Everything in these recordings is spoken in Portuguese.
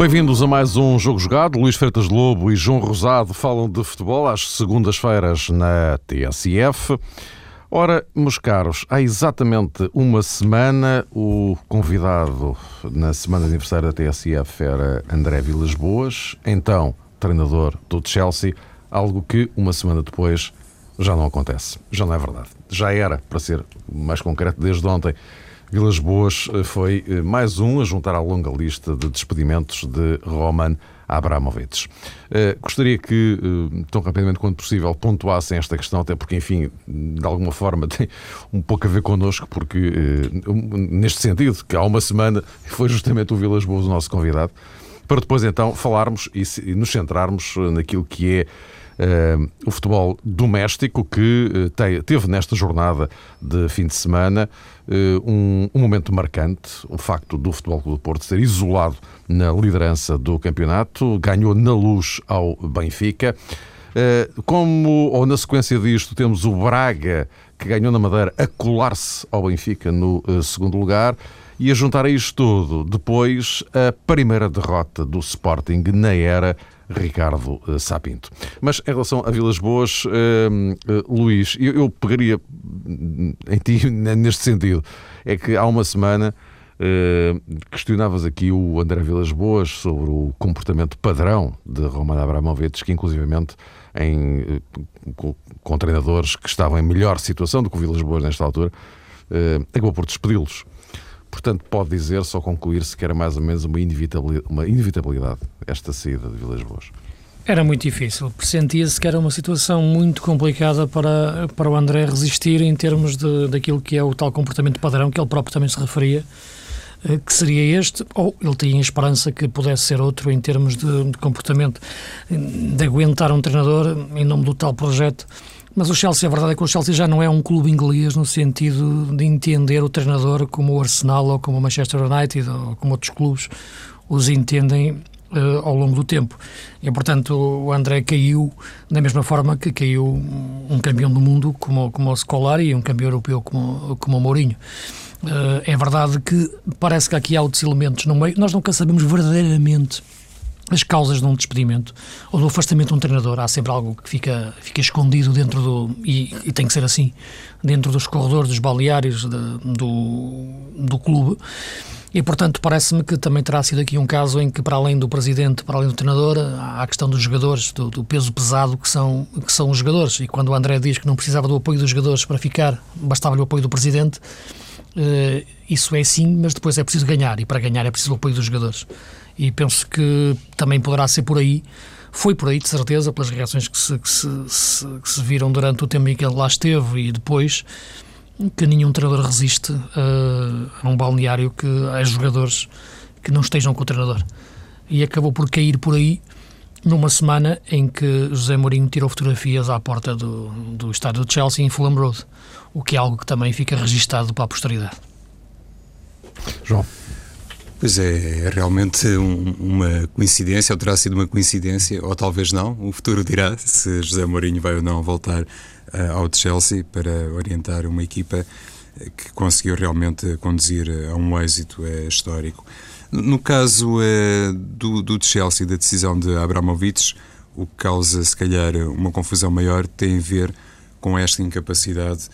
Bem-vindos a mais um Jogo Jogado. Luís Freitas Lobo e João Rosado falam de futebol às segundas-feiras na TSF. Ora, meus caros, há exatamente uma semana o convidado na semana de aniversário da TSF era André Vilas Boas, então treinador do Chelsea, algo que uma semana depois já não acontece. Já não é verdade. Já era, para ser mais concreto, desde ontem. Vilas Boas eh, foi eh, mais um a juntar à longa lista de despedimentos de Roman Abramovich. Uh, gostaria que, uh, tão rapidamente quanto possível, pontuassem esta questão, até porque, enfim, de alguma forma tem um pouco a ver connosco, porque, uh, neste sentido, que há uma semana foi justamente o Vilas Boas o nosso convidado, para depois então falarmos e, e nos centrarmos naquilo que é Uh, o futebol doméstico que uh, te, teve nesta jornada de fim de semana uh, um, um, momento marcante, o facto do Futebol Clube do Porto ser isolado na liderança do campeonato, ganhou na luz ao Benfica. como, ou na sequência disto, temos o Braga, que ganhou na Madeira, a colar-se ao Benfica no segundo lugar. E a juntar a isto tudo, depois, a primeira derrota do Sporting na era Ricardo uh, Sapinto. Mas em relação a Vilas Boas, uh, uh, Luís, eu, pegaria em ti neste sentido. É que há uma semana questionavas aqui o André Vilas Boas sobre o comportamento padrão de Roman Abramovich, que inclusivamente em, com, treinadores que estavam em melhor situação do que o Vilas Boas nesta altura, acabou por despedi-los. Portanto, pode dizer, só concluir-se que era mais ou menos uma inevitabilidade, uma inevitabilidade esta saída de Vilas Boas. Era muito difícil. Pressentia-se que era uma situação muito complicada para, para o André resistir em termos de, daquilo que é o tal comportamento padrão que ele próprio também se referia, eh, que seria este, ou ele tinha esperança que pudesse ser outro em termos de, de comportamento, de aguentar um treinador em nome do tal projeto mas o Chelsea, a verdade é que o Chelsea já não é um clube inglês no sentido de entender o treinador como o Arsenal ou como o Manchester United ou como outros clubes os entendem uh, ao longo do tempo. E, portanto, o André caiu da mesma forma que caiu um campeão do mundo como, como o Scolari e um campeão europeu como, como o Mourinho. Uh, é verdade que parece que aqui há outros elementos no meio. Nós nunca sabemos verdadeiramente as causas de um despedimento ou do afastamento de um treinador. Há sempre algo que fica, fica escondido dentro do. E, e tem que ser assim dentro dos corredores, dos balneários de, do, do clube. E, portanto, parece-me que também terá sido aqui um caso em que, para além do presidente, para além do treinador, há a questão dos jogadores, do, do, peso pesado que são, que são os jogadores. E quando o André diz que não precisava do apoio dos jogadores para ficar, bastava-lhe o apoio do presidente, eh, isso é sim, mas depois é preciso ganhar. E para ganhar é preciso o apoio dos jogadores e penso que também poderá ser por aí. Foi por aí, de certeza, pelas reações que se, que se, se, que se viram durante o tempo em que ele lá esteve e depois, que nenhum treinador resiste uh, a um balneário que a jogadores que não estejam com o treinador. E acabou por cair por aí numa semana em que José Mourinho tirou fotografias à porta do, do estádio de Chelsea em Fulham Road, o que é algo que também fica registado para a posteridade. João. Pois é, é realmente um, uma coincidência, ou terá sido uma coincidência, ou talvez não, o futuro dirá se José Mourinho vai ou não voltar uh, ao Chelsea para orientar uma equipa eh, que conseguiu realmente conduzir a um êxito uh, histórico. No caso uh, do, do Chelsea, da decisão de Abramovich, o que causa, se calhar, uma confusão maior tem a ver com esta incapacidade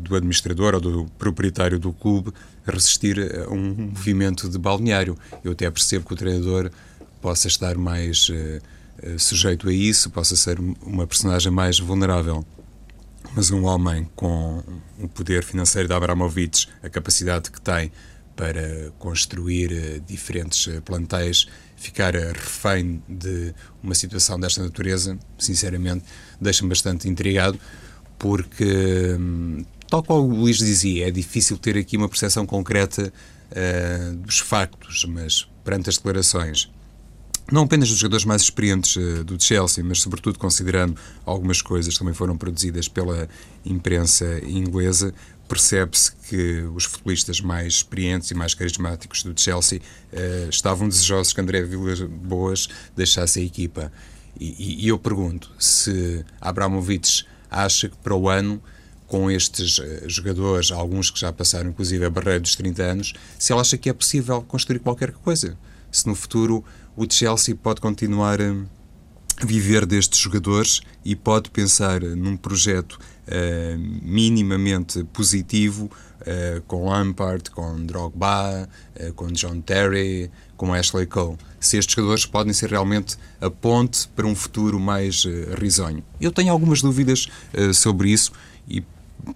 do administrador ou do proprietário do clube resistir a um movimento de balneário. Eu até percebo que o treinador possa estar mais uh, sujeito a isso, possa ser uma personagem mais vulnerável. Mas um homem com o poder financeiro de Abramovich, a capacidade que tem para construir uh, diferentes plantéis, ficar refém de uma situação desta natureza, sinceramente, deixa-me bastante intrigado, porque hum, tal qual o Luís dizia, é difícil ter aqui uma percepção concreta uh, dos factos, mas perante as declarações, não apenas dos jogadores mais experientes uh, do Chelsea, mas sobretudo considerando algumas coisas que também foram produzidas pela imprensa inglesa, percebe-se que os futebolistas mais experientes e mais carismáticos do Chelsea uh, estavam desejosos que André Vilas Boas deixasse a equipa. E, e, e eu pergunto se Abramovich acha que para o ano com estes uh, jogadores, alguns que já passaram inclusive a barreira dos 30 anos, se ela acha que é possível construir qualquer coisa. se no futuro o Chelsea pode continuar a viver destes jogadores e pode pensar num projeto uh, minimamente positivo uh, com Lampard, com Drogba, uh, com John Terry, com Ashley Cole. Se estes jogadores podem ser realmente a ponte para um futuro mais risonho. Eu tenho algumas dúvidas sobre isso e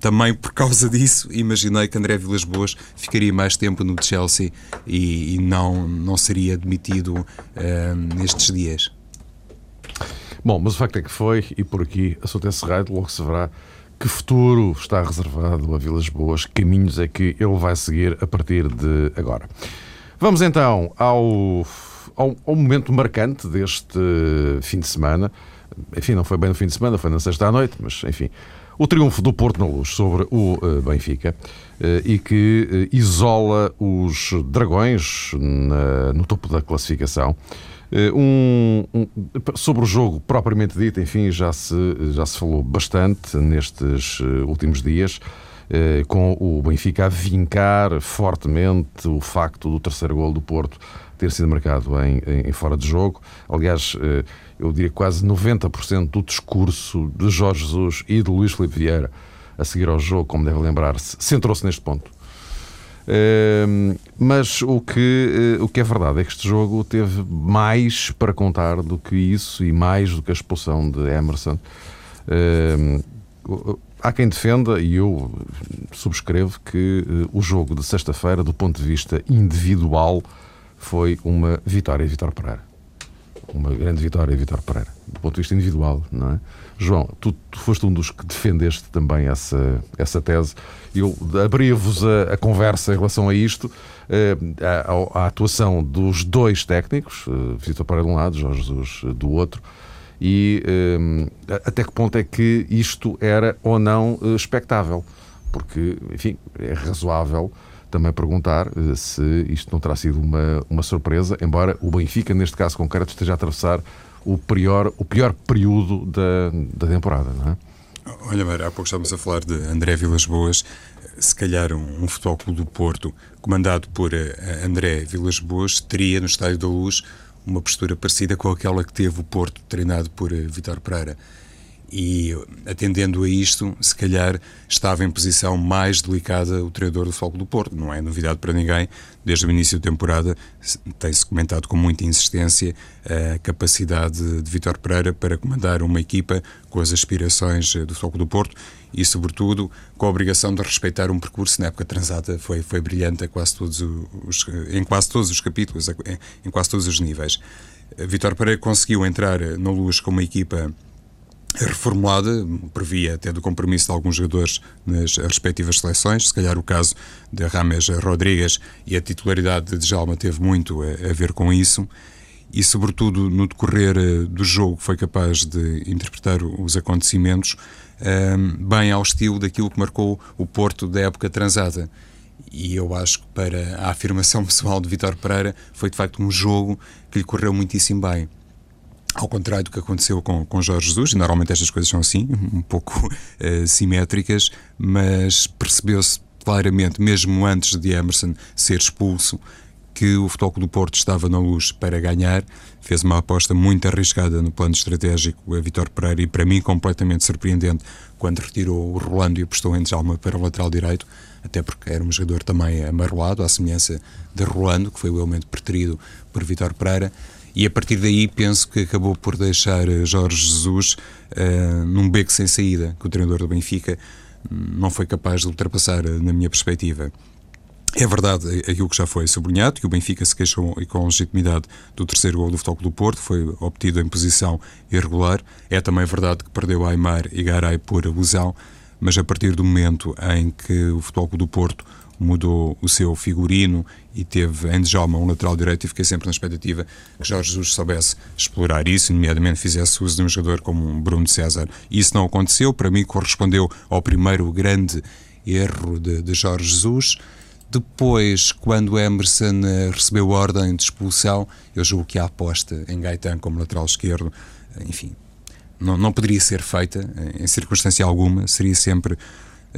também por causa disso, imaginei que André Vilas Boas ficaria mais tempo no Chelsea e, e não, não seria demitido uh, nestes dias. Bom, mas o facto é que foi, e por aqui, assunto encerrado, logo se verá que futuro está reservado a Vilas Boas, que caminhos é que ele vai seguir a partir de agora. Vamos então ao, ao, ao momento marcante deste fim de semana. Enfim, não foi bem no fim de semana, foi na sexta à noite, mas enfim o triunfo do Porto na Luz sobre o uh, Benfica uh, e que uh, isola os Dragões na, no topo da classificação. Um, um, sobre o jogo propriamente dito, enfim, já se, já se falou bastante nestes últimos dias, com o Benfica a vincar fortemente o facto do terceiro gol do Porto ter sido marcado em, em, fora de jogo. Aliás, eu diria quase 90% do discurso de Jorge Jesus e de Luís Filipe Vieira a seguir ao jogo, como deve lembrar-se, centrou-se neste ponto. Uh, mas o que, uh, o que é verdade é que este jogo teve mais para contar do que isso e mais do que a expulsão de Emerson. Há quem defenda, e eu subscrevo, que eh, o jogo de sexta-feira, do ponto de vista individual, foi uma vitória de Vitor Pereira uma grande vitória, Vitor Pereira, do ponto de vista individual, não é? João, tu, tu foste um dos que defendeste também essa, essa tese. Eu abria-vos a, a, conversa em relação a isto, eh, a, a, atuação dos dois técnicos, eh, Vitor Pereira de um lado, Jorge Jesus do outro, e eh, até que ponto é que isto era ou não expectável? Porque, enfim, é razoável também perguntar eh, se isto não terá sido uma, uma surpresa, embora o Benfica, neste caso concreto, esteja a atravessar o pior, o pior período da, da temporada, não é? Olha, Mara, há pouco estávamos a falar de André Vilas Boas. Se calhar um, um futebol clube do Porto, comandado por uh, André Vilas Boas, teria no Estádio da Luz uma postura parecida com aquela que teve o Porto, treinado por uh, Vitor Pereira e atendendo a isto, se calhar estava em posição mais delicada o treinador do Foco do Porto. Não é novidade para ninguém, desde o início da temporada tem-se comentado com muita insistência a capacidade de Vitor Pereira para comandar uma equipa com as aspirações do Foco do Porto e, sobretudo, com a obrigação de respeitar um percurso na época transata foi, foi brilhante quase todos os, em quase todos os capítulos, em quase todos os níveis. Vitor Pereira conseguiu entrar na luz com uma equipa reformulada, previa até do compromisso de alguns jogadores nas respectivas seleções, se calhar o caso de Rames Rodrigues e a titularidade de Djalma teve muito a, a ver com isso. E sobretudo no decorrer eh, do jogo foi capaz de interpretar os acontecimentos um, ehm, bem ao estilo daquilo que marcou o Porto da época transada. E eu acho que para a afirmação pessoal de Vitor Pereira foi de facto um jogo que lhe correu muitíssimo bem ao contrário do que aconteceu com, com Jorge Jesus, normalmente estas coisas são assim, um pouco uh, simétricas, mas percebeu-se claramente, mesmo antes de Emerson ser expulso, que o Futebol do Porto estava na luz para ganhar, fez uma aposta muito arriscada no plano estratégico a Vitor Pereira e para mim completamente surpreendente quando retirou o Rolando e apostou em Djalma para o lateral direito, até porque era um jogador também amarroado, à semelhança de Rolando, que foi o elemento preferido por Vitor Pereira, e a partir daí penso que acabou por deixar eh, Jorge Jesus uh, num beco sem saída, que o treinador do Benfica hum, não foi capaz de ultrapassar, eh, na minha perspectiva. É verdade aquilo que já foi sublinhado, que o Benfica se queixou e com legitimidade do terceiro gol do Futebol do Porto, foi obtido em posição irregular. É também verdade que perdeu Aymar e Garay por lesão, mas a partir do momento em que o Futebol do Porto mudou o seu figurino e teve em Djalma um lateral direito e fiquei sempre na expectativa que Jorge Jesus soubesse explorar isso, nomeadamente fizesse uso de um jogador como Bruno César. Isso não aconteceu, para mim correspondeu ao primeiro grande erro de, de Jorge Jesus. Depois, quando Emerson eh, recebeu ordem de expulsão, eu julgo que a aposta em Gaetan como lateral esquerdo, enfim, não, não poderia ser feita em circunstância alguma, seria sempre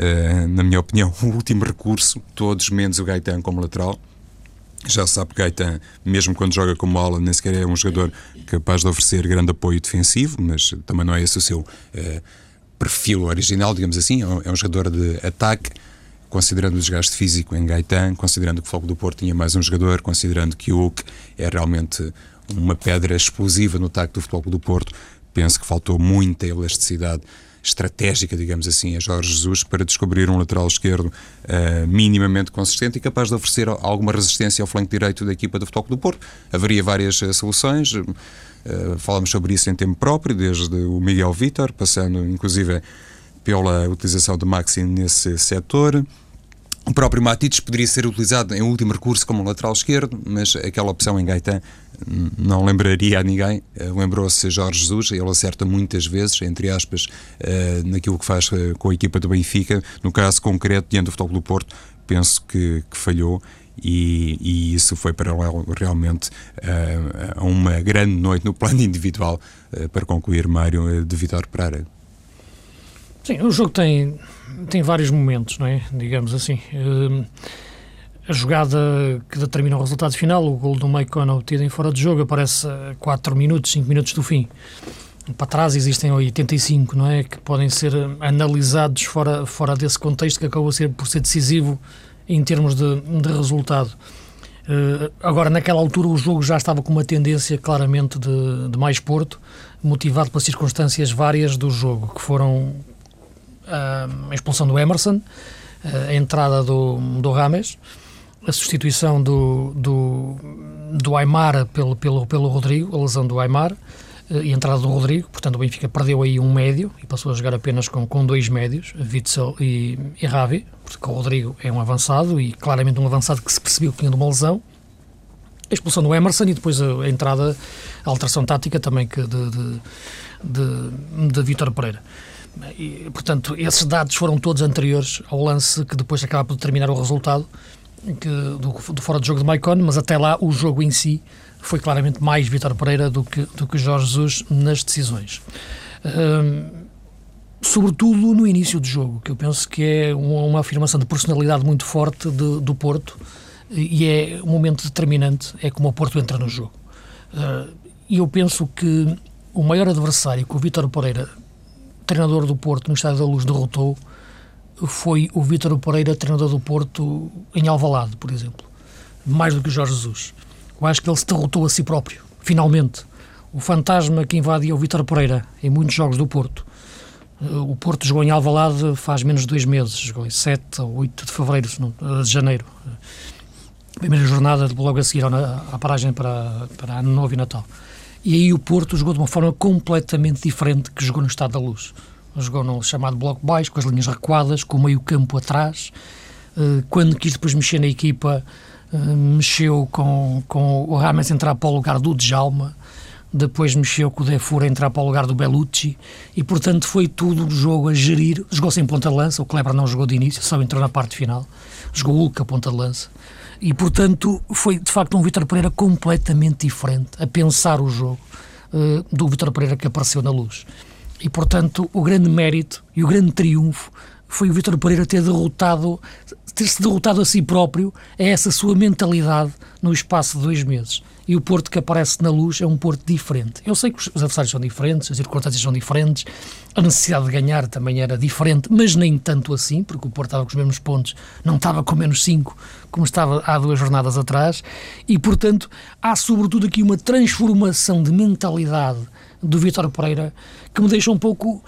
Uh, na minha opinião, o último recurso, todos menos o Gaetan como lateral. Já sabe que Gaetan, mesmo quando joga como ala, nem sequer é um jogador capaz de oferecer grande apoio defensivo, mas também não é esse o seu uh, perfil original, digamos assim. É, é um jogador de ataque, considerando o desgaste físico em Gaetan, considerando que o Foco do Porto tinha mais um jogador, considerando que o Hulk é realmente uma pedra explosiva no ataque do Futebol do Porto, penso que faltou muita elasticidade estratégica, digamos assim, a Jorge Jesus para descobrir um lateral esquerdo uh, minimamente consistente e capaz de oferecer alguma resistência ao flanco direito da equipa do Futebol do Porto. Haveria várias uh, soluções, uh, falamos sobre isso em tempo próprio, desde o Miguel Vítor, passando inclusive pela utilização de Maxi nesse setor. O próprio Matites poderia ser utilizado em último recurso como lateral esquerdo, mas aquela opção em Gaetan não lembraria a ninguém. Eh, lembrou-se Jorge Jesus, ele acerta muitas vezes, entre aspas, eh, naquilo que faz eh, com a equipa do Benfica. No caso concreto, diante do Futebol do Porto, penso que, que falhou. E, e, isso foi paralelo realmente a uma grande noite no plano individual para concluir Mário de Vitor Pereira. Sim, o jogo tem, tem vários momentos, não é? Digamos assim. A jogada que determina o resultado final, o gol do Maicon obtido em fora de jogo, aparece a 4 minutos, 5 minutos do fim. Para trás existem 85, não é? Que podem ser analisados fora, fora desse contexto que acabou ser, por ser decisivo em termos de, de resultado. Uh, agora, naquela altura, o jogo já estava com uma tendência claramente de, de mais Porto, motivado pelas circunstâncias várias do jogo, que foram uh, a expulsão do Emerson, a entrada do, do Rames, a substituição do, do, do Aymar pelo, pelo, pelo Rodrigo, a lesão do Aymar eh, e a entrada do Rodrigo, portanto o Benfica perdeu aí um médio e passou a jogar apenas com, com dois médios, Witzel e, e Ravi, porque o Rodrigo é um avançado e claramente um avançado que se percebeu que tinha de uma lesão. A expulsão do Emerson e depois a, a entrada, a alteração tática também que de, de, de, de Vítor Pereira. E, portanto, esses dados foram todos anteriores ao lance que depois acaba por determinar o resultado que, do, do, fora de jogo de Maicon, mas até lá o jogo em si foi claramente mais Vitor Pereira do que, do que Jorge Jesus nas decisões. Sobretudo no início do jogo, que eu penso que é uma, uma afirmação de personalidade muito forte de, do Porto e é um momento determinante, é como o Porto entra no jogo. Uh, e eu penso que o maior adversário que o Vítor Pereira, treinador do Porto no Estádio da Luz, derrotou foi o Vítor Pereira, treinador do Porto, em Alvalade, por exemplo. Mais do que o Jorge Jesus. Eu acho que ele se derrotou a si próprio, finalmente. O fantasma que invadia o Vítor Pereira em muitos jogos do Porto. O Porto jogou em Alvalade faz menos de dois meses, jogou em 7 ou 8 de fevereiro, de janeiro. Primeira jornada logo a seguir à paragem para, para Ano Novo e Natal. E aí o Porto jogou de uma forma completamente diferente que jogou no Estado da Luz jogou no chamado bloco baixo, com as linhas recuadas, com o meio campo atrás. Eh, quando quis depois mexer na equipa, eh, mexeu com, com o Rames entrar para o lugar do Djalma, depois mexeu com o Defur a entrar para o lugar do Bellucci e, portanto, foi tudo o jogo a gerir. Jogou sem ponta de lança, o Kleber não jogou de início, só entrou na parte final. Jogou o Hulk a ponta de lança. E, portanto, foi de facto um Vitor Pereira completamente diferente a pensar o jogo uh, do Vitor Pereira que apareceu na luz. E, portanto, o grande mérito e o grande triunfo foi o Vítor Pereira ter derrotado, ter-se derrotado a si próprio, a essa sua mentalidade no espaço de dois meses. E o Porto que aparece na luz é um Porto diferente. Eu sei que os adversários são diferentes, as circunstâncias são diferentes, a necessidade de ganhar também era diferente, mas nem tanto assim, porque o Porto estava com os mesmos pontos, não estava com menos cinco, como estava há duas jornadas atrás, e portanto há sobretudo aqui uma transformação de mentalidade do Vítor Pereira que me deixa um pouco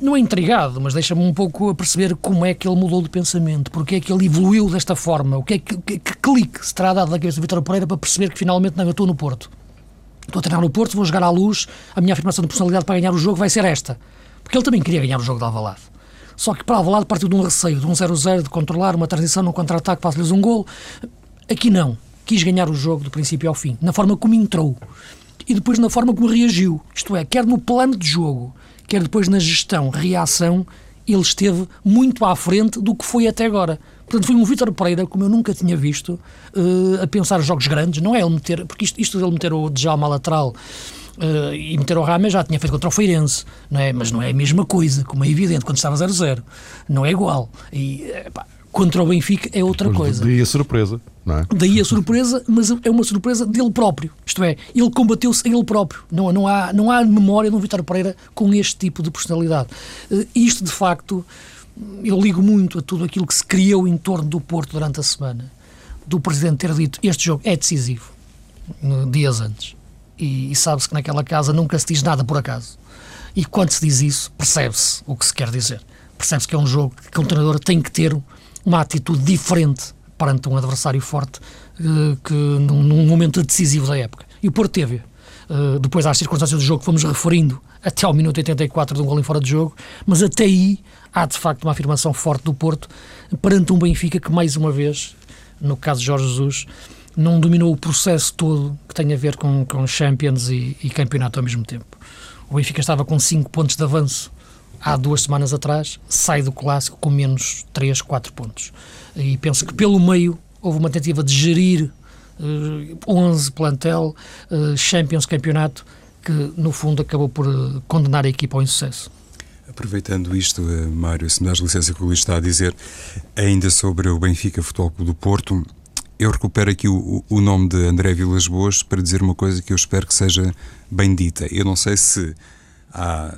não é intrigado, mas deixa-me um pouco a perceber como é que ele mudou de pensamento, porque é que ele evoluiu desta forma, o que é que, que, que clique se terá dado na cabeça do Vitor Pereira para perceber que finalmente não, eu estou no Porto. Estou a treinar no Porto, vou jogar à luz, a minha afirmação de personalidade para ganhar o jogo vai ser esta. Porque ele também queria ganhar o jogo de Alvalade. Só que para Alvalade partiu de um receio, de um 0-0, de controlar uma transição num contra-ataque, passa-lhes um gol. Aqui não. Quis ganhar o jogo do princípio ao fim, na forma como entrou e depois na forma como reagiu. Isto é, quer no plano de jogo, quer depois na gestão, reação, ele esteve muito à frente do que foi até agora. Portanto, foi um Vítor Pereira, como eu nunca tinha visto, uh, a pensar jogos grandes. Não é ele meter, porque isto, isto dele meter o Djalma lateral uh, e meter o Rame já tinha feito contra o Feirense, não é? mas não é a mesma coisa, como é evidente, quando estava 0-0. Não é igual. E, epá, Contra o Benfica é outra Mas coisa. Daí a surpresa, não é? Daí a surpresa, mas é uma surpresa dele próprio. Isto é, ele combateu-se a ele próprio. Não, não, há, não há memória de um Vitor Pereira com este tipo de personalidade. Uh, isto, de facto, eu ligo muito a tudo aquilo que se criou em torno do Porto durante a semana. Do Presidente ter dito este jogo é decisivo, dias antes. E, e sabe-se que naquela casa nunca se diz nada por acaso. E quando se diz isso, percebe-se o que se quer dizer. Percebe-se que é um jogo que um treinador tem que ter uma atitude diferente perante um adversário forte uh, que num, num, momento decisivo da época. E o Porto teve. Uh, depois às circunstâncias do jogo que fomos referindo até ao minuto 84 de um gol em fora de jogo, mas até aí há de facto uma afirmação forte do Porto perante um Benfica que mais uma vez, no caso de Jorge Jesus, não dominou o processo todo que tem a ver com, com Champions e, e campeonato ao mesmo tempo. O Benfica estava com 5 pontos de avanço há duas semanas atrás, sai do clássico com menos 3, 4 pontos. E penso que pelo meio houve uma tentativa de gerir uh, 11 plantel, uh, Champions, campeonato, que no fundo acabou por uh, condenar a equipa ao insucesso. Aproveitando isto, Mário, se me das licença que o Luís está a dizer, ainda sobre o Benfica Futebol Clube do Porto, eu recupero aqui o, o nome de André Vilas Boas para dizer uma coisa que eu espero que seja bem dita. Eu não sei se há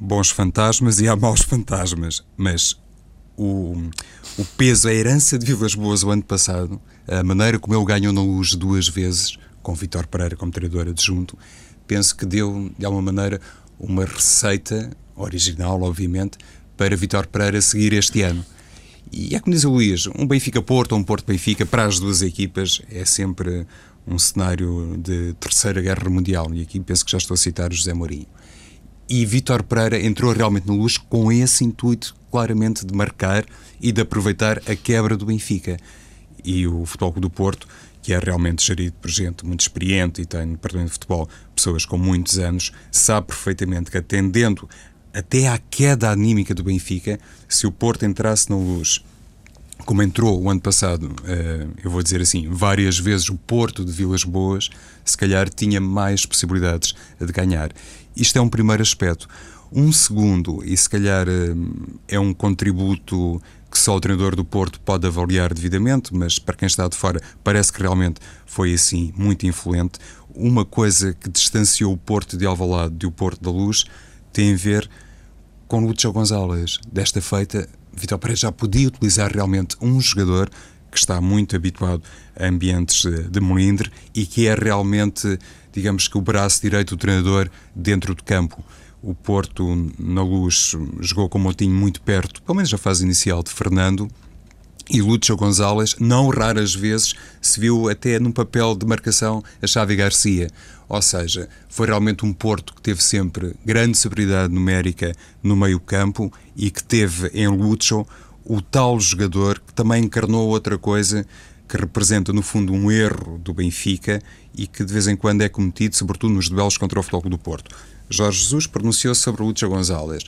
bons fantasmas e há maus fantasmas, mas o, o peso, a herança de Vilas Boas o ano passado, a maneira como ele ganhou na luz duas vezes, com Vitor Pereira como treinador adjunto, penso que deu, de alguma maneira, uma receita original, obviamente, para Vitor Pereira seguir este ano. E é como diz o Luís, um Benfica-Porto ou um Porto-Benfica, para as duas equipas, é sempre um cenário de terceira guerra mundial. E aqui penso que já estou a citar o José Mourinho e Vítor Pereira entrou realmente no Luz com esse intuito claramente de marcar e de aproveitar a quebra do Benfica. E o Futebol do Porto, que é realmente gerido por gente muito experiente e tem no departamento de futebol pessoas com muitos anos, sabe perfeitamente que atendendo até à queda anímica do Benfica, se o Porto entrasse na Luz como entrou o ano passado, eh, eu vou dizer assim, várias vezes o Porto de Vilas Boas, se calhar tinha mais possibilidades de ganhar. Isto é um primeiro aspecto. Um segundo, e se calhar eh, é um contributo que só o treinador do Porto pode avaliar devidamente, mas para quem está de fora parece que realmente foi assim muito influente. Uma coisa que distanciou o Porto de Alvalade do Porto da Luz tem a ver com Lúcio Gonzalez. Desta feita, Vitor Pereira já podia utilizar realmente um jogador que está muito habituado a ambientes de melindre e que é realmente digamos que o braço direito do treinador dentro do campo. O Porto, na luz, jogou com o Motinho muito perto, pelo menos na fase inicial, de Fernando. E Lúcio Gonzalez, não raras vezes, se viu até num papel de marcação a Xavi Garcia. Ou seja, foi realmente um Porto que teve sempre grande superioridade numérica no meio-campo e que teve em Lúcio o tal jogador que também encarnou outra coisa que representa, no fundo, um erro do Benfica e que de vez em quando é cometido, sobretudo nos duelos contra o Futebol do Porto. Jorge Jesus pronunciou-se sobre o Lúcio Gonzalez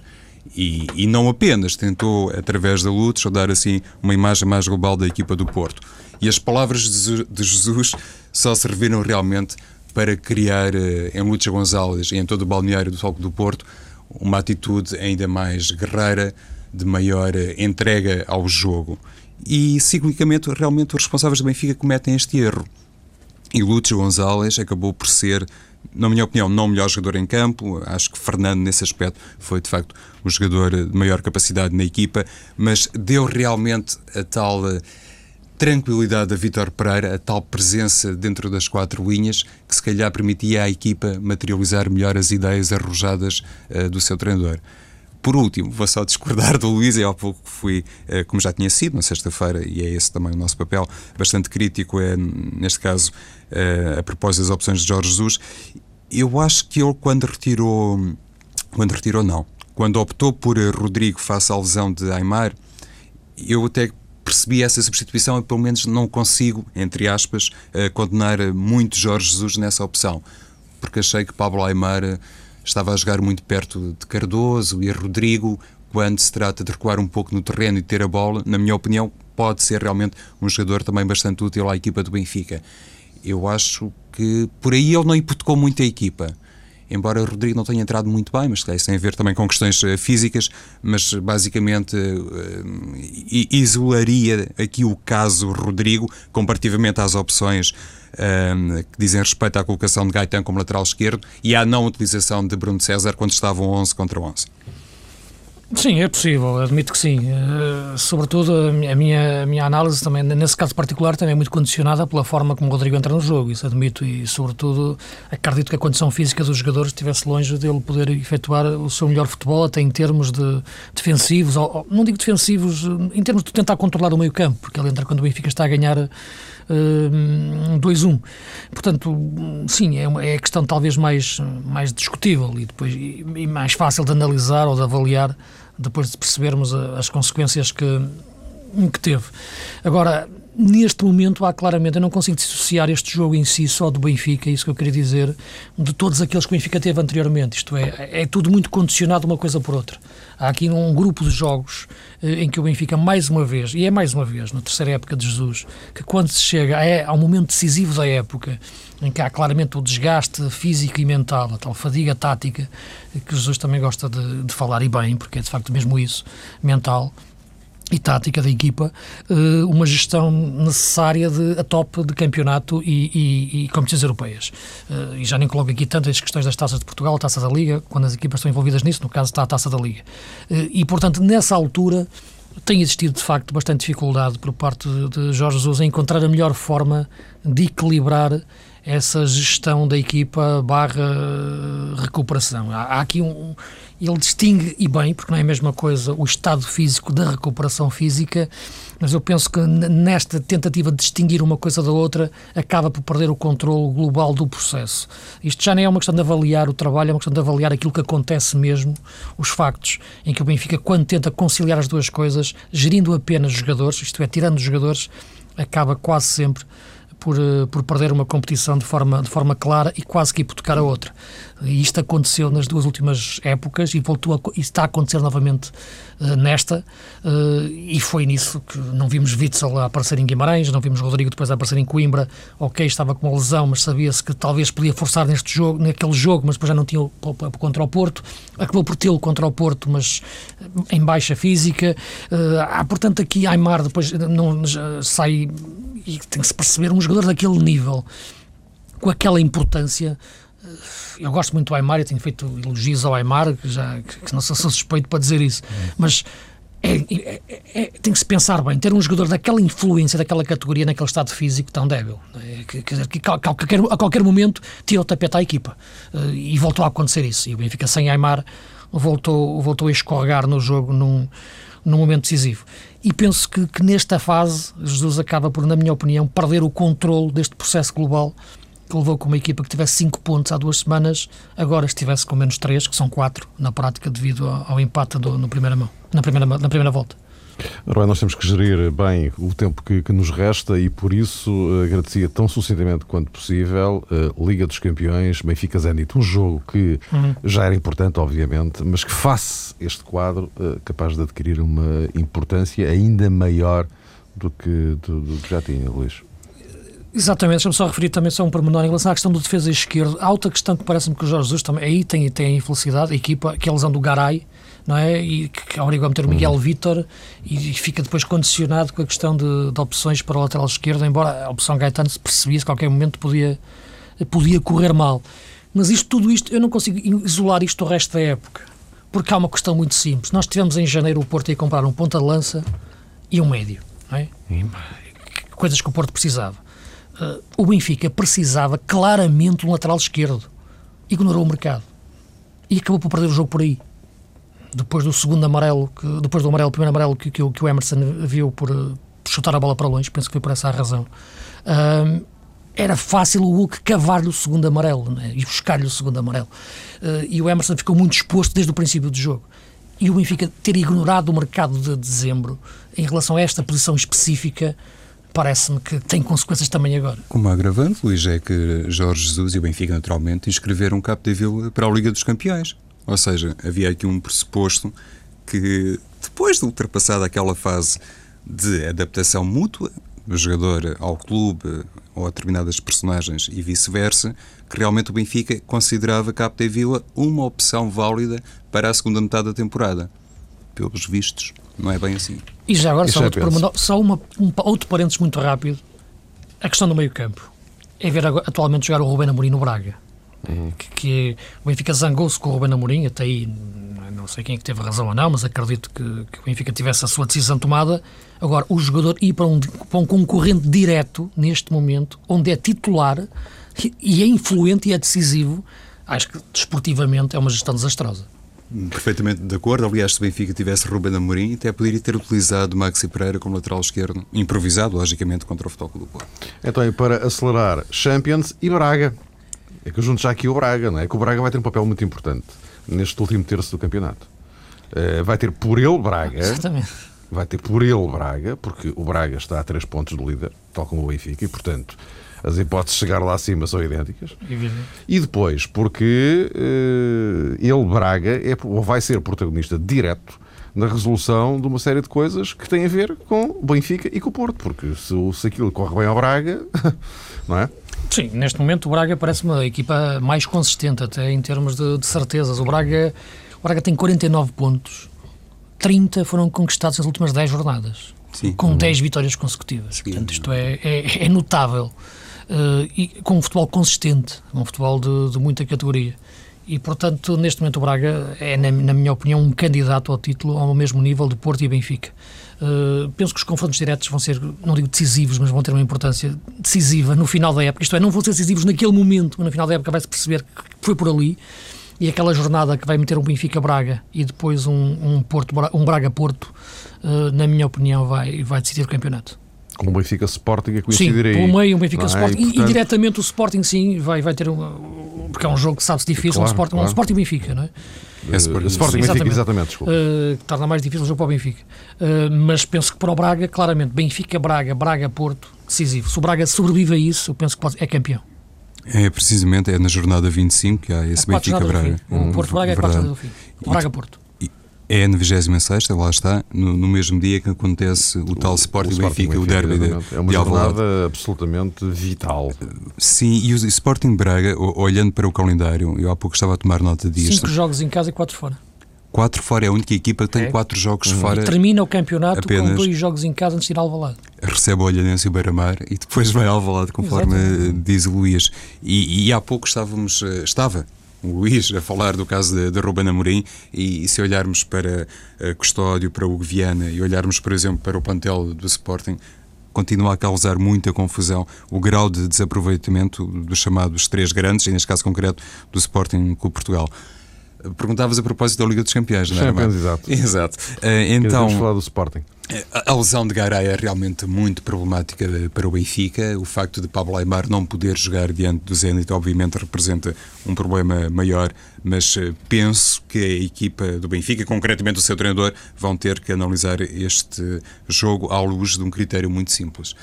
e, e, não apenas tentou, através da Lúcio, dar assim uma imagem mais global da equipa do Porto. E as palavras de Jesus só serviram realmente para criar eh, em Lúcio Gonzalez e em todo o balneário do Futebol do Porto uma atitude ainda mais guerreira, de maior eh, entrega ao jogo. E, ciclicamente, realmente os responsáveis do Benfica cometem este erro. E Lúcio Gonzalez acabou por ser, na minha opinião, não o melhor jogador em campo. Acho que Fernando, nesse aspecto, foi de facto o jogador de maior capacidade na equipa, mas deu realmente a tal eh, tranquilidade a Vítor Pereira, a tal presença dentro das quatro linhas, que se calhar permitia à equipa materializar melhor as ideias arrojadas uh, do seu treinador. Por último, vou só discordar do Luís, e há pouco fui, eh, como já tinha sido na sexta-feira, e é esse também o nosso papel, bastante crítico, é, neste caso, a propósito das opções de Jorge Jesus. Eu acho que ele, quando retirou, quando retirou, não, quando optou por Rodrigo face à lesão de Aymar, eu até percebi essa substituição e pelo menos não consigo, entre aspas, condenar muito Jorge Jesus nessa opção, porque achei que Pablo Aymar estava a jogar muito perto de Cardoso e Rodrigo. Quando se trata de recuar um pouco no terreno e ter a bola, na minha opinião, pode ser realmente um jogador também bastante útil à equipa do Benfica. Eu acho que por aí ele não hipotecou muito a equipa. Embora o Rodrigo não tenha entrado muito bem, mas isso tem a ver também com questões uh, físicas, mas basicamente uh, isolaria aqui o caso Rodrigo comparativamente às opções que dizem respeito à colocação de Gaetan como lateral esquerdo e à não utilização de Bruno César quando estavam 11 contra 11. Sim, é possível, admito que sim. Uh, sobretudo a minha, a minha análise também, nesse caso particular, também é muito condicionada pela forma como o Rodrigo entra no jogo, isso admito, e sobretudo acredito que a condição física dos jogadores estivesse longe dele poder efetuar o seu melhor futebol, até em termos de defensivos, ou, ou, não digo defensivos, em termos de tentar controlar o meio campo, porque ele entra quando o Benfica está a ganhar 2-1. Portanto, sim, é, uma, é a questão talvez mais, mais discutível e, depois, e, e mais fácil de analisar ou de avaliar depois de percebermos as consequências que, que teve. Agora, neste momento há claramente, eu não consigo dissociar este jogo em si só do Benfica, é isso que eu queria dizer, de todos aqueles que o Benfica teve anteriormente. Isto é, é tudo muito condicionado uma coisa por outra. Há aqui um grupo de jogos eh, em que o Benfica, mais uma vez, e é mais uma vez, na terceira época de Jesus, que quando se chega é, ao momento decisivo da época, em que há claramente o desgaste físico e mental, a tal fadiga tática, que Jesus também gosta de, de falar, e bem, porque é de facto mesmo isso, mental, e tática da equipa, eh, uma gestão necessária de, a top de campeonato e, e, e competições europeias. Eh, e já nem coloco aqui tantas questões das taças de Portugal, taça da Liga, quando as equipas estão envolvidas nisso, no caso está a taça da Liga. Eh, e, portanto, nessa altura tem existido, de facto, bastante dificuldade por parte de Jorge Jesus em encontrar a melhor forma de equilibrar essa gestão da equipa barra recuperação. Há, há aqui um, ele distingue, e bem, porque não é a mesma coisa o estado físico da recuperação física, mas eu penso que nesta tentativa de distinguir uma coisa da outra, acaba por perder o controle global do processo. Isto já nem é uma questão de avaliar o trabalho, é uma questão de avaliar aquilo que acontece mesmo, os factos, em que o Benfica, quando tenta conciliar as duas coisas, gerindo apenas jogadores, isto é, tirando os jogadores, acaba quase sempre por, eh, por perder uma competição de forma, de forma clara e quase que hipotecar a outra. E isto aconteceu nas duas últimas épocas e voltou a, e está a acontecer novamente uh, nesta, uh, e foi nisso que não vimos Witzel a aparecer em Guimarães, não vimos Rodrigo depois a aparecer em Coimbra, ok, estava com uma lesão, mas sabia-se que talvez podia forçar neste jogo, naquele jogo, mas depois já não tinha contra o Porto, acabou por tê-lo contra o Porto, mas em baixa física. Uh, há, portanto, aqui Aymar depois não sai e tem que se perceber um jogador daquele nível, com aquela importância. Eu gosto muito do Aymar, e tenho feito elogios ao Aymar, que, já, que não sou suspeito para dizer isso, mas é, é, é, tem que se pensar bem, ter um jogador daquela influência, daquela categoria, naquele estado físico tão débil. É, quer dizer, que, a, qualquer, a qualquer momento tira o tapete à equipa. Uh, e voltou a acontecer isso. E o Benfica sem Aymar voltou, voltou a escorregar no jogo num, num momento decisivo. E penso que, que, nesta fase Jesus acaba por, na minha opinião, perder o controle deste processo global que levou com uma equipa que tivesse 5 pontos há duas semanas, agora estivesse com menos 3, que são 4 na prática devido ao, ao empate do, no primeira mão, na primeira, na primeira volta. Ora bem, nós temos que gerir bem o tempo que, que nos resta e por isso uh, agradecia tão sucintamente quanto possível uh, Liga dos Campeões, Benfica Zenit, um jogo que uhum. já era importante, obviamente, mas que face este quadro uh, capaz de adquirir uma importância ainda maior do que, do, do que já tinha, Luís. Exatamente, deixa-me só referir também só um pormenor em relação à questão do defesa esquerdo. Há outra questão que parece-me que o Jorge Jesus também aí tem, tem a infelicidade, a equipa, que é a lesão do Garay, não é? E que obriga a meter o Miguel uhum. Vítor e fica depois condicionado com a questão de, de, opções para o lateral esquerdo, embora a opção Gaetano se percebia que a qualquer momento podia, podia correr mal. Mas isto, tudo isto, eu não consigo isolar isto do resto da época, porque há uma questão muito simples. Nós tivemos em janeiro o Porto a comprar um ponta de lança e um médio, não é? Coisas que o Porto precisava. Uh, o Benfica precisava claramente de um lateral esquerdo. Ignorou o mercado. E acabou por perder o jogo por aí depois do segundo amarelo, que, depois do amarelo, primeiro amarelo que, que, que o Emerson viu por, por, chutar a bola para longe, penso que foi por essa a razão. Um, era fácil o Hulk cavar-lhe o segundo amarelo né, e buscar-lhe o segundo amarelo. Uh, e o Emerson ficou muito exposto desde o princípio do jogo. E o Benfica ter ignorado o mercado de dezembro em relação a esta posição específica parece-me que tem consequências também agora. Como agravante, Luís, é que Jorge Jesus e o Benfica, naturalmente, inscreveram o Capdeville para a Liga dos Campeões. Ou seja, havia aqui um pressuposto que, depois de ultrapassada aquela fase de adaptação mútua, jogador ao clube ou a determinadas personagens e vice-versa, que realmente o Benfica considerava Capta Vila uma opção válida para a segunda metade da temporada. Pelos vistos, não é bem assim. E já agora, só, outro, só uma, um, outro parênteses muito rápido, a questão do meio-campo. É ver atualmente jogar o Rubén Amorim no Braga. Uhum. Que, que, o Benfica zangou-se com o Rubén Amorim, até aí não sei quem é que teve razão ou não, mas acredito que, que o Benfica tivesse a sua decisão tomada. Agora, o jogador ir para um, para um concorrente direto, neste momento, onde é titular e é influente e é decisivo, acho que desportivamente é uma gestão desastrosa. Perfeitamente de acordo. Aliás, se o Benfica tivesse Ruben Amorim, até poderia ter utilizado Maxi Pereira como lateral esquerdo, improvisado, logicamente, contra o Futebol do Porto. Então, e para acelerar, Champions e Braga. É que eu junto já aqui o Braga, não é? Que o Braga vai ter um papel muito importante neste último terço do campeonato. Uh, vai ter por ele Braga. Exatamente. Vai ter por ele Braga, porque o Braga está a 3 pontos do líder, tal como o Benfica, e portanto as hipóteses de chegar lá acima são idênticas. E depois, porque uh, ele, Braga, é, ou vai ser protagonista direto na resolução de uma série de coisas que têm a ver com o Benfica e com o Porto, porque se, se aquilo corre bem ao Braga, não é? Sim, neste momento o Braga parece uma equipa mais consistente, até em termos de, de certezas. O Braga, o Braga tem 49 pontos, 30 foram conquistados nas últimas 10 jornadas, Sim. com 10 vitórias consecutivas. Sim. Portanto, isto é, é, é notável. Uh, e com um futebol consistente, um futebol de, de, muita categoria. E, portanto, neste momento o Braga é, na, na, minha opinião, um candidato ao título ao mesmo nível de Porto e Benfica. Uh, penso que os confrontos diretos vão ser, não digo decisivos, mas vão ter uma importância decisiva no final da época. Isto é, não vão ser decisivos naquele momento, mas no final da época vai-se perceber que foi por ali. E aquela jornada que vai meter um Benfica-Braga e depois um, um, Porto, um Braga-Porto, uh, na minha opinião, vai, vai decidir o campeonato com o Benfica Sporting a coincidir sim, aí. pelo meio, o Benfica Sporting. E, portanto... e, diretamente o Sporting, sim, vai, vai ter um. Porque é um jogo que sabe-se difícil, claro, um Sporting, claro. um Sporting Benfica, não é? É Sporting, Sporting Benfica, exatamente, desculpa. Uh, torna mais difícil o jogo para o Benfica. Uh, mas penso que para o Braga, claramente, Benfica-Braga, Braga-Porto, decisivo. Se o Braga sobrevive a isso, eu penso que pode, é campeão. É precisamente, é na jornada 25 que há esse é Benfica-Braga. O Porto-Braga é quatro do fim. Braga-Porto. É na 26 lá está, no, no, mesmo dia que acontece o, o tal Sporting, Benfica, o derby de, É uma jornada absolutamente vital. Sim, e o Sporting Braga, olhando para o calendário, eu há pouco estava a tomar nota disto. Cinco jogos em casa e quatro fora. Quatro fora, é a única equipa que tem é. quatro jogos uhum. fora. E termina o campeonato apenas com dois jogos em casa antes de ir ao Alvalade. Recebe o Olhanense e o Beira-Mar e depois vai ao Alvalade, conforme Exatamente. diz o Luís. E, e há pouco estávamos, eh, estava o Luís a falar do caso de, de Ruben Amorim e, e, se olharmos para uh, Custódio, para o Viana e olharmos, por exemplo, para o plantel do Sporting, continua a causar muita confusão o grau de desaproveitamento dos chamados três grandes, e neste caso concreto do Sporting Clube Portugal. Perguntavas a propósito da Liga dos Campeões, não é? Champions, exato. Exato. Uh, então, falar do Sporting. A lesão de Garay é realmente muito problemática para o Benfica. O facto de Pablo Aymar não poder jogar diante do Zenit, obviamente, representa um problema maior, mas eh, penso que a equipa do Benfica, concretamente o seu treinador, vão ter que analisar este jogo à luz de um critério muito simples.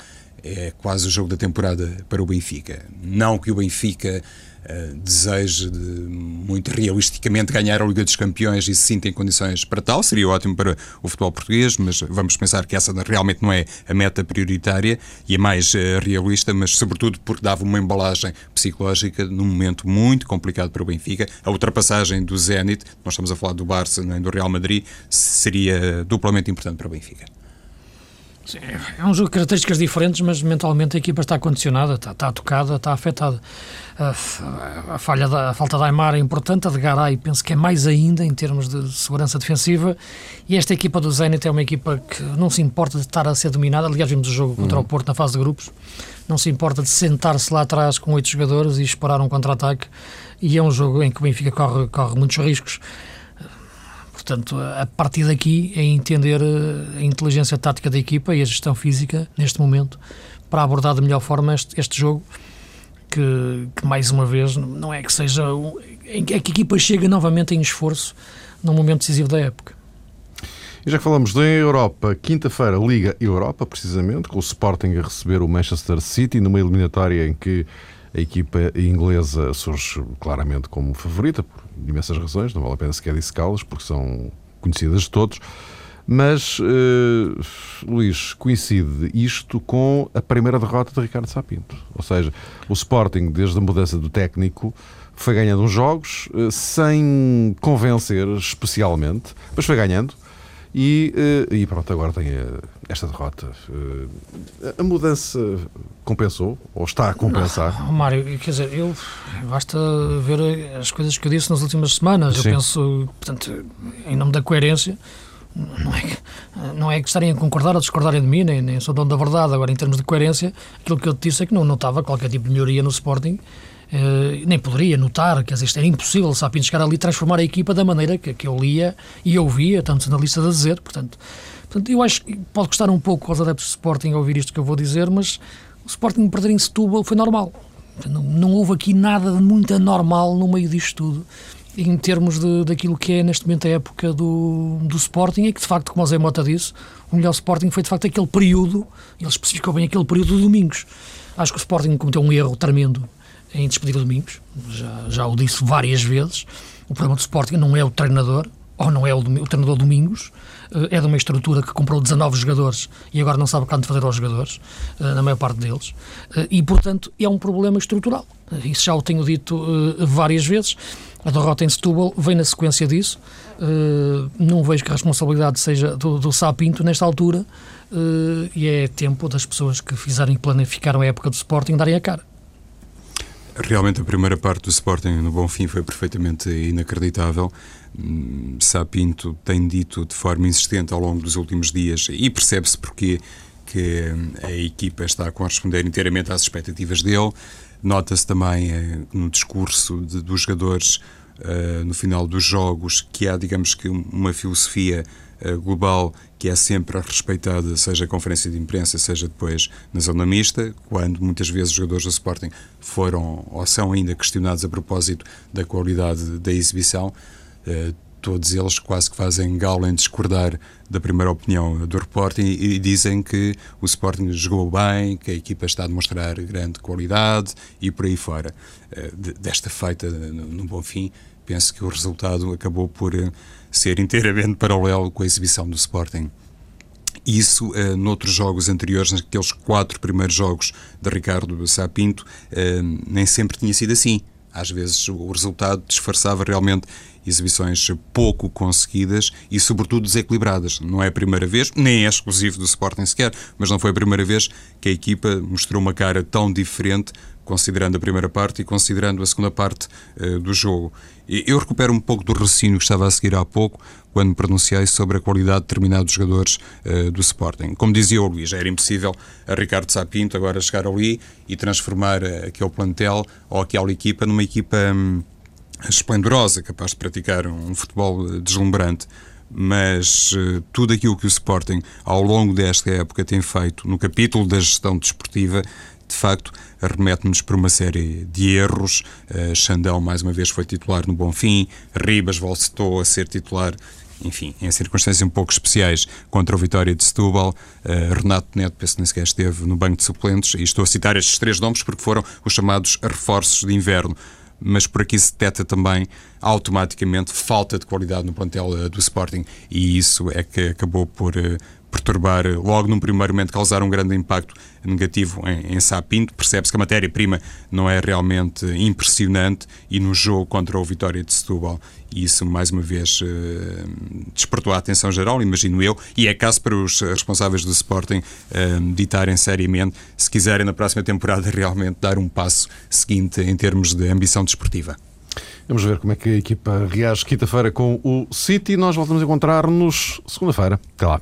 É quase o jogo da temporada para o Benfica. Não que o Benfica uh, deseje de, muito realisticamente ganhar a Liga dos Campeões e se sinta em condições para tal, seria ótimo para o futebol português, mas vamos pensar que essa realmente não é a meta prioritária e é mais uh, realista, mas sobretudo porque dava uma embalagem psicológica num momento muito complicado para o Benfica. A ultrapassagem do Zenit, nós estamos a falar do Barça nem do Real Madrid, seria duplamente importante para o Benfica. É um jogo de características diferentes, mas mentalmente a equipa está condicionada, está, está tocada, está afetada. A, a, falha da, a falta de Aymar é importante, a de Garay penso que é mais ainda em termos de segurança defensiva. E esta equipa do Zenit é uma equipa que não se importa de estar a ser dominada. Aliás, vimos o jogo contra uhum. o Porto na fase de grupos. Não se importa de sentar-se lá atrás com oito jogadores e esperar um contra-ataque. E é um jogo em que o Benfica corre, corre muitos riscos. Portanto, a partir daqui é entender eh, a inteligência tática da equipa e a gestão física neste momento para abordar da melhor forma este, este jogo que, que, mais uma vez não é que seja é que a equipa chega novamente em esforço num momento decisivo da época. E já que falamos da Europa, quinta-feira, Liga Europa, precisamente, com o Sporting a receber o Manchester City numa eliminatória em que a equipa inglesa surge claramente como favorita, por imensas razões, não vale a pena sequer dissecá-las, porque são conhecidas de todos. Mas, uh, Luís, coincide isto com a primeira derrota de Ricardo Sapinto. Ou seja, o Sporting, desde a mudança do técnico, foi ganhando uns jogos uh, sem convencer especialmente, mas foi ganhando. E, uh, e pronto, agora tem esta derrota. a mudança compensou? Ou está a compensar? Não, Mário, quer dizer, eu basta ver as coisas que eu disse nas últimas semanas. Sim. Eu penso, portanto, em nome da coerência não é, que, não é que estarem a concordar ou discordarem de mim, nem, nem sou dono da verdade. Agora, em termos de coerência, aquilo que eu te disse é que não notava qualquer tipo de melhoria no Sporting, eh, nem poderia notar, quer dizer, isto era impossível Sapinto chegar ali e transformar a equipa da maneira que, que eu lia e ouvia, tantos analistas a dizer. Portanto, portanto, eu acho que pode custar um pouco aos adeptos do Sporting ouvir isto que eu vou dizer, mas o Sporting perder em Setúbal foi normal. Não, não houve aqui nada de muito anormal no meio disto tudo em termos de, daquilo que é neste momento a época do, do Sporting, e que de facto, como o Zé Mota disse, o melhor Sporting foi de facto aquele período, ele especificou bem aquele período de domingos. Acho que o Sporting cometeu um erro tremendo em despedir o Domingos, já, já o disse várias vezes. O problema do Sporting não é o treinador, ou não é o, o treinador Domingos, eh, é de uma estrutura que comprou 19 jogadores e agora não sabe quanto fazer aos jogadores, eh, na maior parte deles, eh, e portanto é um problema estrutural. Isso já o tenho dito várias vezes. A derrota em Setúbal vem na sequência disso. Não vejo que a responsabilidade seja do, do Sapinto nesta altura e é tempo das pessoas que fizeram e planificaram a época do Sporting darem a cara. Realmente a primeira parte do Sporting no Bom Fim foi perfeitamente inacreditável. Hum, Sapinto tem dito de forma insistente ao longo dos últimos dias e percebe-se porque que a equipa está a corresponder inteiramente às expectativas dele. Nota-se também eh, no discurso de, dos jogadores Uh, no final dos jogos, que há, digamos que, uma filosofia global que é sempre respeitada, seja a conferência de imprensa, seja depois na zona mista, quando muitas vezes os jogadores do Sporting foram ou são ainda questionados a propósito da qualidade da exibição. Uh, todos eles quase que fazem gala em discordar da primeira opinião do Sporting e, dizem que o Sporting jogou bem, que a equipa está a demonstrar grande qualidade e por aí fora. Eh, desta feita, no bom fim, penso que o resultado acabou por eh, ser inteiramente paralelo com a exibição do Sporting. Isso, uh, noutros jogos anteriores, naqueles quatro primeiros jogos de Ricardo Sapinto, uh, nem sempre tinha sido assim. Às vezes o resultado disfarçava realmente exibições pouco conseguidas e, sobretudo, desequilibradas. Não é a primeira vez, nem é exclusivo do Sporting sequer, mas não foi a primeira vez que a equipa mostrou uma cara tão diferente considerando a primeira parte e considerando a segunda parte uh, do jogo. Eu recupero um pouco do raciocínio que estava a seguir há pouco, quando me pronunciei sobre a qualidade de determinados jogadores uh, do Sporting. Como dizia o Luís, era impossível a Ricardo Sapinto agora chegar ali e transformar uh, aquele plantel ou aquela equipa numa equipa um, esplendorosa, capaz de praticar um, um futebol deslumbrante mas uh, tudo aquilo que o Sporting ao longo desta época tem feito no capítulo da gestão desportiva de facto, remete-nos para uma série de erros. Uh, Xandão, mais uma vez, foi titular no Bonfim, Ribas voltou a ser titular enfim, em circunstâncias um pouco especiais contra o Vitória de Setúbal. Uh, Renato Neto, penso nem sequer esteve no banco de suplentes, e estou a citar estes três nomes porque foram os chamados reforços de inverno. Mas por aqui se detecta também automaticamente falta de qualidade no plantel uh, do Sporting, e isso é que acabou por, uh, perturbar, logo num primeiro momento, causar um grande impacto negativo em, em Sapinto. Percebe-se que a matéria-prima não é realmente impressionante e no jogo contra o Vitória de Setúbal, isso mais uma vez eh, despertou a atenção geral, imagino eu, e é caso para os responsáveis do Sporting eh, ditarem seriamente se quiserem na próxima temporada realmente dar um passo seguinte em termos de ambição desportiva. Vamos ver como é que a equipa reage quinta-feira com o City. Nós voltamos a encontrar-nos segunda-feira. Até lá.